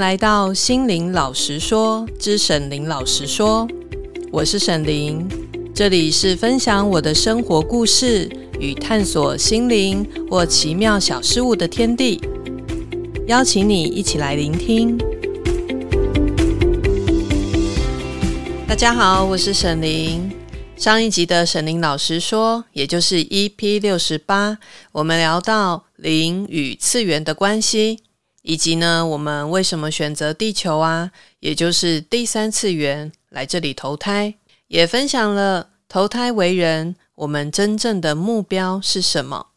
来到心灵老实说之沈伶老实说，我是沈伶，这里是分享我的生活故事与探索心灵或奇妙小事物的天地，邀请你一起来聆听。大家好，我是沈伶。上一集的沈伶老实说，也就是 EP 六十八，我们聊到灵与次元的关系。以及呢，我们为什么选择地球啊？也就是第三次元来这里投胎，也分享了投胎为人，我们真正的目标是什么？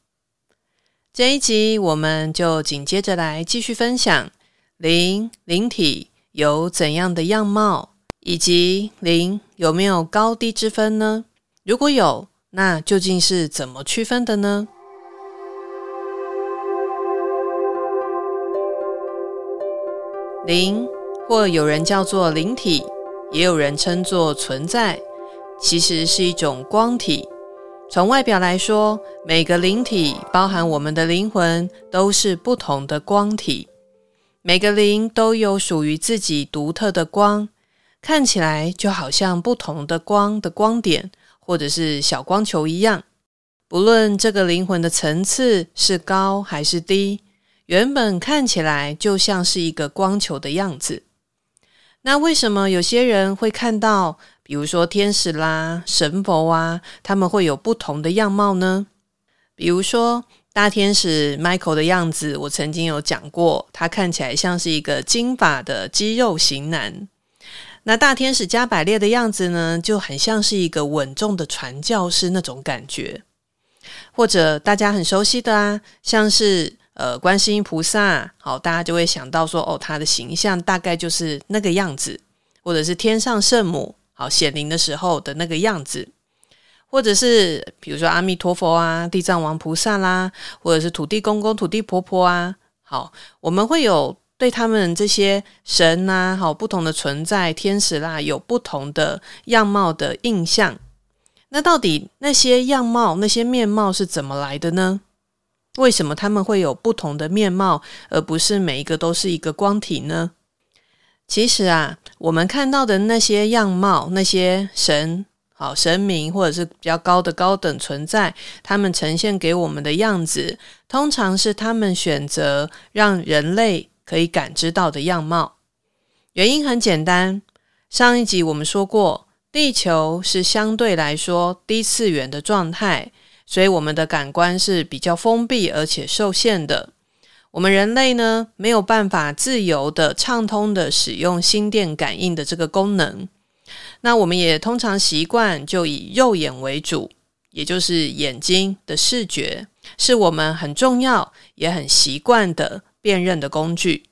这一集我们就紧接着来继续分享灵灵体有怎样的样貌，以及灵有没有高低之分呢？如果有，那究竟是怎么区分的呢？灵，或有人叫做灵体，也有人称作存在，其实是一种光体。从外表来说，每个灵体，包含我们的灵魂，都是不同的光体。每个灵都有属于自己独特的光，看起来就好像不同的光的光点，或者是小光球一样。不论这个灵魂的层次是高还是低。原本看起来就像是一个光球的样子，那为什么有些人会看到，比如说天使啦、神佛啊，他们会有不同的样貌呢？比如说大天使 Michael 的样子，我曾经有讲过，他看起来像是一个金发的肌肉型男。那大天使加百列的样子呢，就很像是一个稳重的传教士那种感觉，或者大家很熟悉的啊，像是。呃，观世音菩萨，好，大家就会想到说，哦，他的形象大概就是那个样子，或者是天上圣母，好，显灵的时候的那个样子，或者是比如说阿弥陀佛啊、地藏王菩萨啦，或者是土地公公、土地婆婆啊，好，我们会有对他们这些神呐，好，不同的存在，天使啦，有不同的样貌的印象。那到底那些样貌、那些面貌是怎么来的呢？为什么他们会有不同的面貌，而不是每一个都是一个光体呢？其实啊，我们看到的那些样貌，那些神、好神明，或者是比较高的高等存在，他们呈现给我们的样子，通常是他们选择让人类可以感知到的样貌。原因很简单，上一集我们说过，地球是相对来说低次元的状态。所以我们的感官是比较封闭而且受限的。我们人类呢，没有办法自由的、畅通的使用心电感应的这个功能。那我们也通常习惯就以肉眼为主，也就是眼睛的视觉，是我们很重要也很习惯的辨认的工具。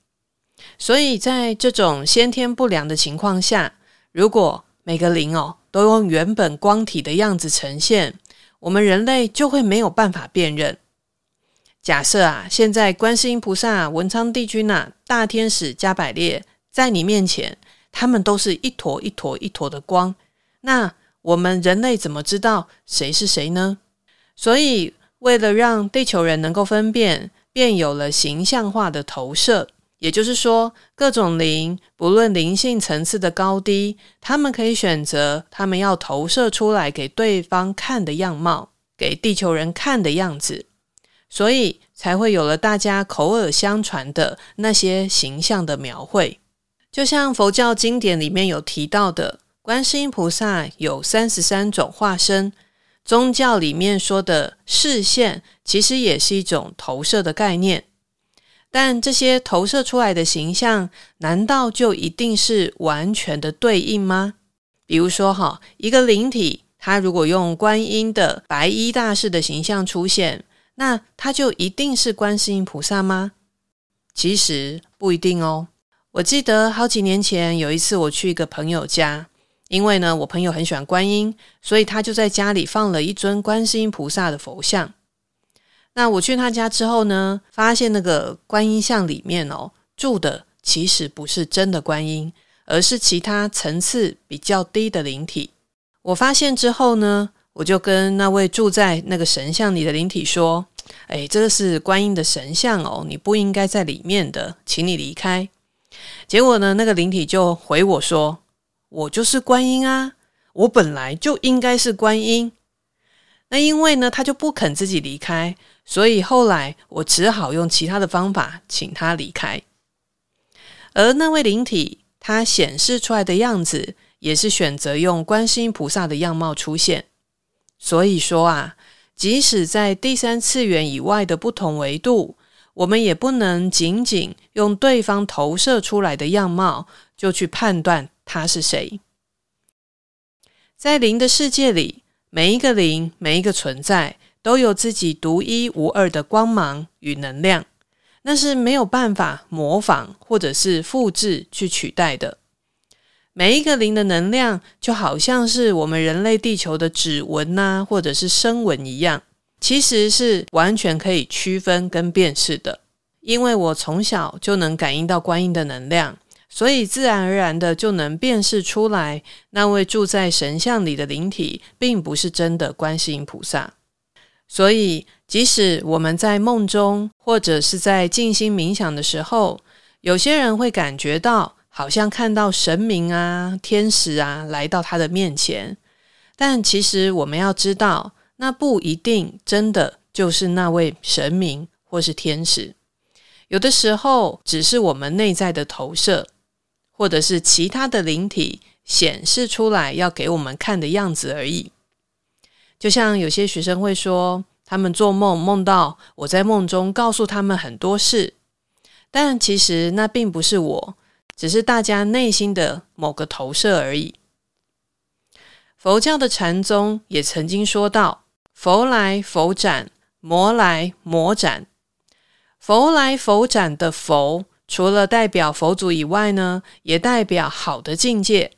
所以在这种先天不良的情况下，如果每个灵哦都用原本光体的样子呈现，我们人类就会没有办法辨认。假设啊，现在观世音菩萨、文昌帝君呐、大天使加百列在你面前，他们都是一坨一坨一坨的光，那我们人类怎么知道谁是谁呢？所以，为了让地球人能够分辨，便有了形象化的投射。也就是说，各种灵，不论灵性层次的高低，他们可以选择他们要投射出来给对方看的样貌，给地球人看的样子，所以才会有了大家口耳相传的那些形象的描绘。就像佛教经典里面有提到的，观世音菩萨有三十三种化身，宗教里面说的视线，其实也是一种投射的概念。但这些投射出来的形象，难道就一定是完全的对应吗？比如说，哈，一个灵体，他如果用观音的白衣大士的形象出现，那他就一定是观世音菩萨吗？其实不一定哦。我记得好几年前有一次我去一个朋友家，因为呢，我朋友很喜欢观音，所以他就在家里放了一尊观世音菩萨的佛像。那我去他家之后呢，发现那个观音像里面哦，住的其实不是真的观音，而是其他层次比较低的灵体。我发现之后呢，我就跟那位住在那个神像里的灵体说：“哎，这个是观音的神像哦，你不应该在里面的，请你离开。”结果呢，那个灵体就回我说：“我就是观音啊，我本来就应该是观音。”那因为呢，他就不肯自己离开，所以后来我只好用其他的方法请他离开。而那位灵体，他显示出来的样子，也是选择用观世音菩萨的样貌出现。所以说啊，即使在第三次元以外的不同维度，我们也不能仅仅用对方投射出来的样貌就去判断他是谁。在灵的世界里。每一个灵，每一个存在，都有自己独一无二的光芒与能量，那是没有办法模仿或者是复制去取代的。每一个灵的能量，就好像是我们人类地球的指纹呐、或者是声纹一样，其实是完全可以区分跟辨识的。因为我从小就能感应到观音的能量。所以自然而然的就能辨识出来，那位住在神像里的灵体，并不是真的观世音菩萨。所以，即使我们在梦中或者是在静心冥想的时候，有些人会感觉到好像看到神明啊、天使啊来到他的面前，但其实我们要知道，那不一定真的就是那位神明或是天使，有的时候只是我们内在的投射。或者是其他的灵体显示出来要给我们看的样子而已。就像有些学生会说，他们做梦梦到我在梦中告诉他们很多事，但其实那并不是我，只是大家内心的某个投射而已。佛教的禅宗也曾经说到：“佛来佛斩，魔来魔斩。”佛来佛斩的佛。除了代表佛祖以外呢，也代表好的境界。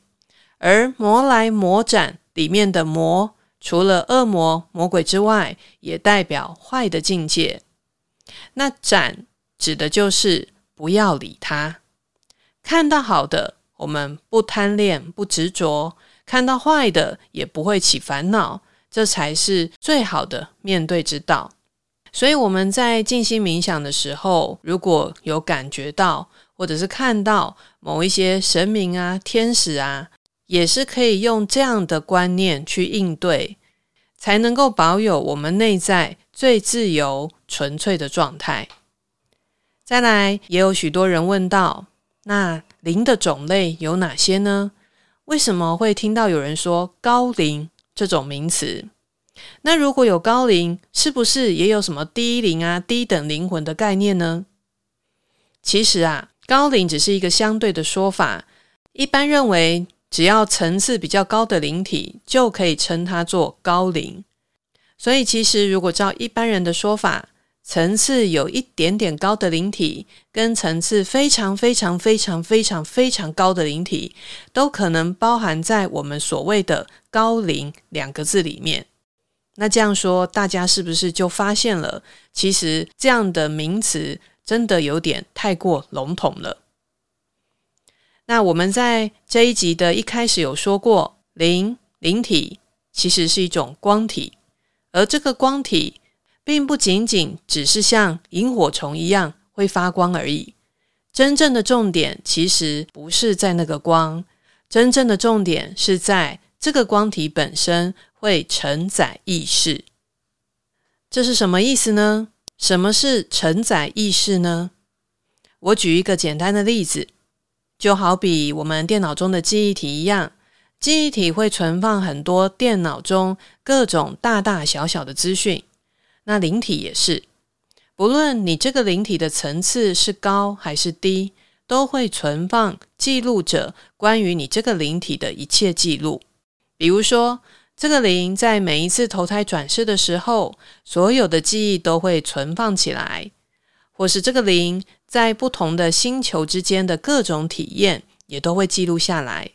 而魔来魔斩里面的魔，除了恶魔、魔鬼之外，也代表坏的境界。那斩指的就是不要理他。看到好的，我们不贪恋、不执着；看到坏的，也不会起烦恼。这才是最好的面对之道。所以我们在静心冥想的时候，如果有感觉到或者是看到某一些神明啊、天使啊，也是可以用这样的观念去应对，才能够保有我们内在最自由、纯粹的状态。再来，也有许多人问到，那灵的种类有哪些呢？为什么会听到有人说高灵这种名词？那如果有高灵，是不是也有什么低灵啊、低等灵魂的概念呢？其实啊，高灵只是一个相对的说法。一般认为，只要层次比较高的灵体，就可以称它做高灵。所以，其实如果照一般人的说法，层次有一点点高的灵体，跟层次非常非常非常非常非常高的灵体，都可能包含在我们所谓的高灵两个字里面。那这样说，大家是不是就发现了，其实这样的名词真的有点太过笼统了？那我们在这一集的一开始有说过，灵灵体其实是一种光体，而这个光体并不仅仅只是像萤火虫一样会发光而已。真正的重点其实不是在那个光，真正的重点是在这个光体本身。会承载意识，这是什么意思呢？什么是承载意识呢？我举一个简单的例子，就好比我们电脑中的记忆体一样，记忆体会存放很多电脑中各种大大小小的资讯。那灵体也是，不论你这个灵体的层次是高还是低，都会存放记录着关于你这个灵体的一切记录，比如说。这个灵在每一次投胎转世的时候，所有的记忆都会存放起来，或是这个灵在不同的星球之间的各种体验，也都会记录下来。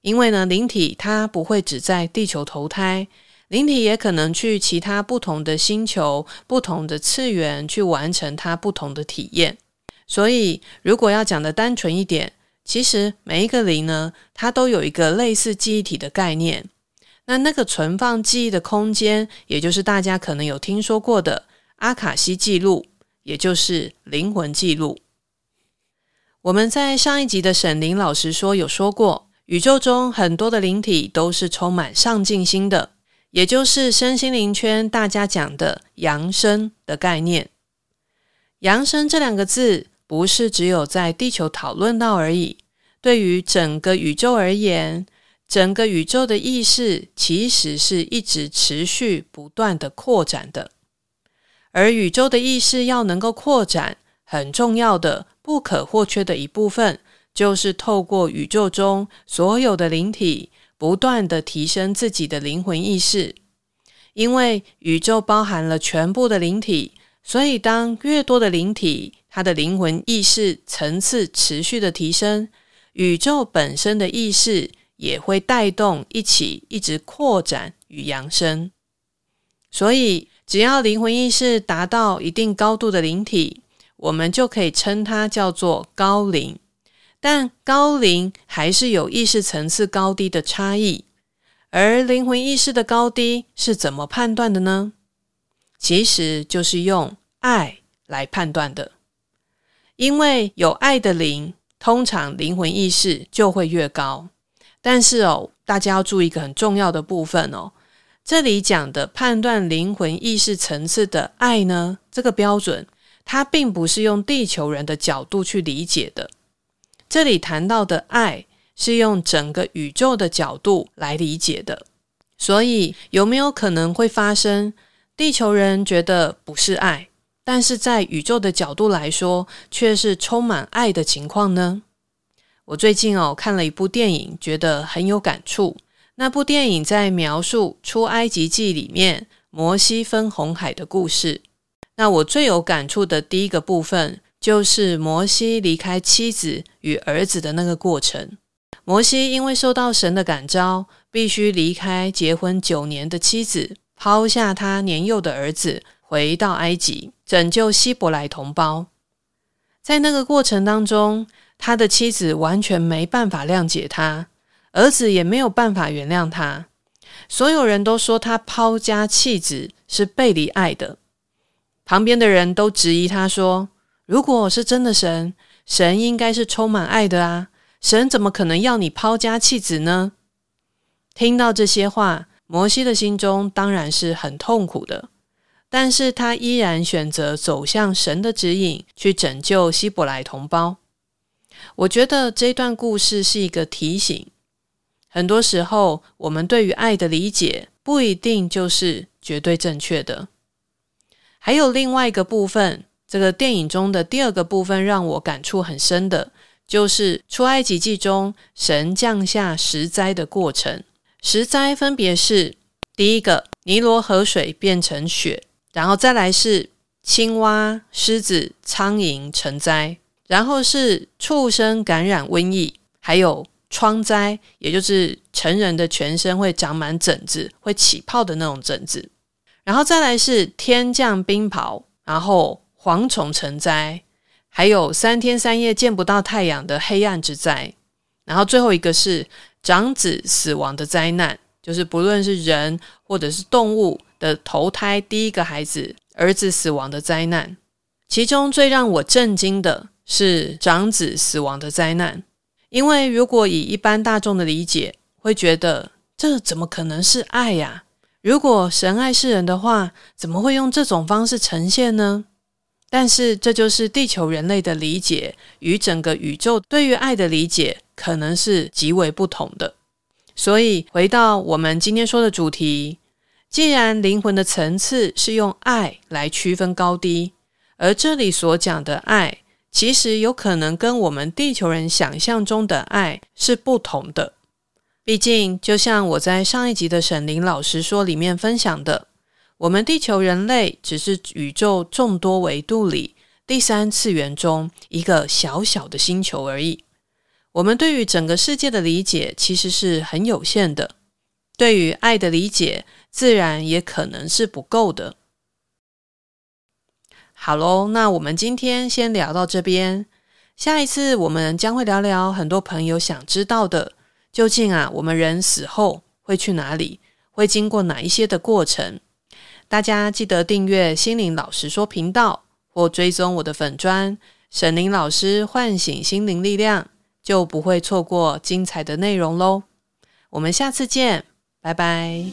因为呢，灵体它不会只在地球投胎，灵体也可能去其他不同的星球、不同的次元去完成它不同的体验。所以，如果要讲得单纯一点，其实每一个灵呢，它都有一个类似记忆体的概念。那那个存放记忆的空间，也就是大家可能有听说过的阿卡西记录，也就是灵魂记录。我们在上一集的沈林老师说有说过，宇宙中很多的灵体都是充满上进心的，也就是身心灵圈大家讲的扬升的概念。扬升这两个字不是只有在地球讨论到而已，对于整个宇宙而言，整个宇宙的意识其实是一直持续不断的扩展的，而宇宙的意识要能够扩展，很重要的。不可或缺的一部分，就是透过宇宙中所有的灵体，不断地提升自己的灵魂意识。因为宇宙包含了全部的灵体，所以当越多的灵体，它的灵魂意识层次持续的提升，宇宙本身的意识也会带动一起一直扩展与扬升。所以，只要灵魂意识达到一定高度的灵体，我们就可以称它叫做高灵，但高灵还是有意识层次高低的差异。而灵魂意识的高低是怎么判断的呢？其实就是用爱来判断的。因为有爱的灵，通常灵魂意识就会越高。但是哦，大家要注意一个很重要的部分哦，这里讲的判断灵魂意识层次的爱呢，这个标准。它并不是用地球人的角度去理解的。这里谈到的爱是用整个宇宙的角度来理解的。所以有没有可能会发生地球人觉得不是爱，但是在宇宙的角度来说却是充满爱的情况呢？我最近哦看了一部电影，觉得很有感触。那部电影在描述出埃及记里面摩西分红海的故事。那我最有感触的第一个部分，就是摩西离开妻子与儿子的那个过程。摩西因为受到神的感召，必须离开结婚九年的妻子，抛下他年幼的儿子，回到埃及拯救希伯来同胞。在那个过程当中，他的妻子完全没办法谅解他，儿子也没有办法原谅他。所有人都说他抛家弃子是背离爱的。旁边的人都质疑他说：“如果是真的神，神应该是充满爱的啊，神怎么可能要你抛家弃子呢？”听到这些话，摩西的心中当然是很痛苦的，但是他依然选择走向神的指引，去拯救希伯来同胞。我觉得这段故事是一个提醒，很多时候我们对于爱的理解不一定就是绝对正确的。还有另外一个部分，这个电影中的第二个部分让我感触很深的，就是出埃及记中神降下十灾的过程。十灾分别是：第一个，尼罗河水变成血；然后再来是青蛙、狮子、苍蝇成灾；然后是畜生感染瘟疫；还有疮灾，也就是成人的全身会长满疹子、会起泡的那种疹子。然后再来是天降冰雹，然后蝗虫成灾，还有三天三夜见不到太阳的黑暗之灾。然后最后一个是长子死亡的灾难，就是不论是人或者是动物的投胎第一个孩子儿子死亡的灾难。其中最让我震惊的是长子死亡的灾难，因为如果以一般大众的理解，会觉得这怎么可能是爱呀？如果神爱世人的话，怎么会用这种方式呈现呢？但是这就是地球人类的理解与整个宇宙对于爱的理解可能是极为不同的。所以回到我们今天说的主题，既然灵魂的层次是用爱来区分高低，而这里所讲的爱，其实有可能跟我们地球人想象中的爱是不同的。毕竟，就像我在上一集的沈伶老师说里面分享的，我们地球人类只是宇宙众多维度里第三次元中一个小小的星球而已。我们对于整个世界的理解其实是很有限的，对于爱的理解自然也可能是不够的。好喽，那我们今天先聊到这边，下一次我们将会聊聊很多朋友想知道的。究竟啊，我们人死后会去哪里？会经过哪一些的过程？大家记得订阅心灵老师说频道，或追踪我的粉专，沈伶老师唤醒心灵力量，就不会错过精彩的内容喽。我们下次见，拜拜。